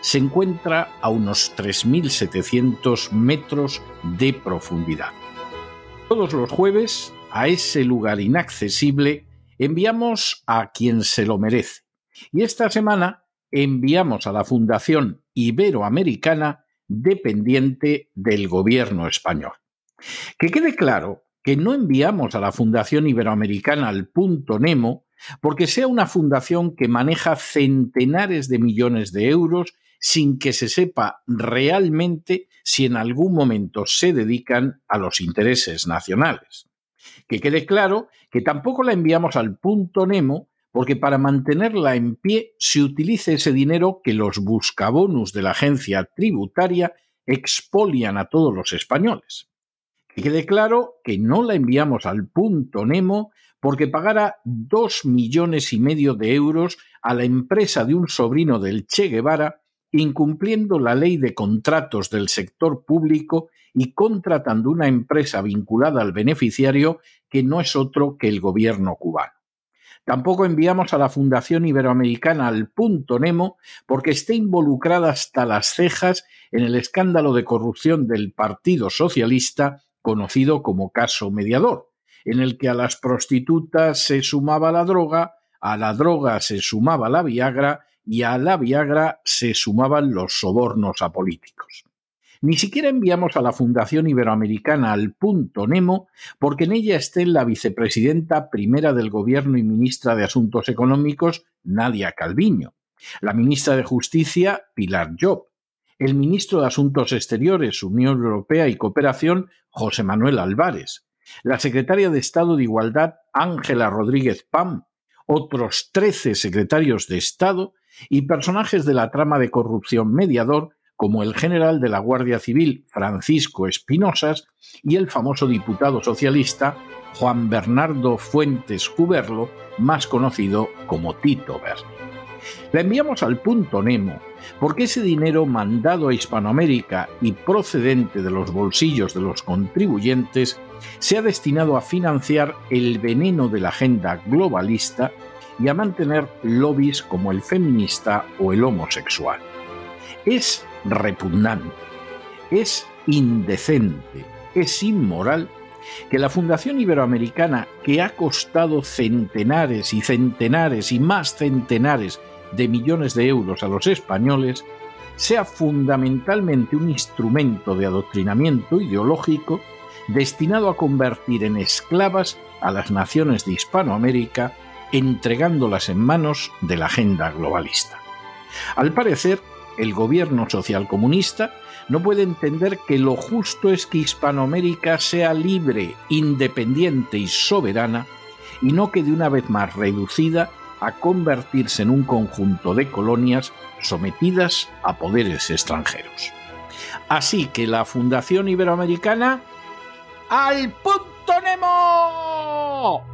se encuentra a unos 3.700 metros de profundidad. Todos los jueves, a ese lugar inaccesible, enviamos a quien se lo merece. Y esta semana enviamos a la Fundación Iberoamericana dependiente del gobierno español. Que quede claro que no enviamos a la Fundación Iberoamericana al punto Nemo porque sea una fundación que maneja centenares de millones de euros sin que se sepa realmente si en algún momento se dedican a los intereses nacionales. Que quede claro que tampoco la enviamos al punto Nemo porque para mantenerla en pie se utilice ese dinero que los buscabonus de la agencia tributaria expolian a todos los españoles. Que quede claro que no la enviamos al punto Nemo porque pagara dos millones y medio de euros a la empresa de un sobrino del Che Guevara, incumpliendo la ley de contratos del sector público y contratando una empresa vinculada al beneficiario que no es otro que el gobierno cubano. Tampoco enviamos a la Fundación Iberoamericana al punto Nemo porque esté involucrada hasta las cejas en el escándalo de corrupción del Partido Socialista conocido como caso mediador, en el que a las prostitutas se sumaba la droga, a la droga se sumaba la Viagra y a la Viagra se sumaban los sobornos a políticos. Ni siquiera enviamos a la Fundación Iberoamericana al punto Nemo porque en ella esté la vicepresidenta primera del Gobierno y ministra de Asuntos Económicos, Nadia Calviño, la ministra de Justicia, Pilar Job, el ministro de Asuntos Exteriores, Unión Europea y Cooperación, José Manuel Álvarez, la secretaria de Estado de Igualdad, Ángela Rodríguez Pam, otros 13 secretarios de Estado y personajes de la trama de corrupción mediador, como el general de la Guardia Civil, Francisco Espinosas, y el famoso diputado socialista, Juan Bernardo Fuentes Cuberlo, más conocido como Tito Berni. La enviamos al punto Nemo, porque ese dinero mandado a Hispanoamérica y procedente de los bolsillos de los contribuyentes se ha destinado a financiar el veneno de la agenda globalista y a mantener lobbies como el feminista o el homosexual. Es repugnante, es indecente, es inmoral que la Fundación Iberoamericana, que ha costado centenares y centenares y más centenares de millones de euros a los españoles sea fundamentalmente un instrumento de adoctrinamiento ideológico destinado a convertir en esclavas a las naciones de Hispanoamérica, entregándolas en manos de la agenda globalista. Al parecer, el gobierno socialcomunista no puede entender que lo justo es que Hispanoamérica sea libre, independiente y soberana, y no quede una vez más reducida a convertirse en un conjunto de colonias sometidas a poderes extranjeros. Así que la Fundación Iberoamericana al punto Nemo.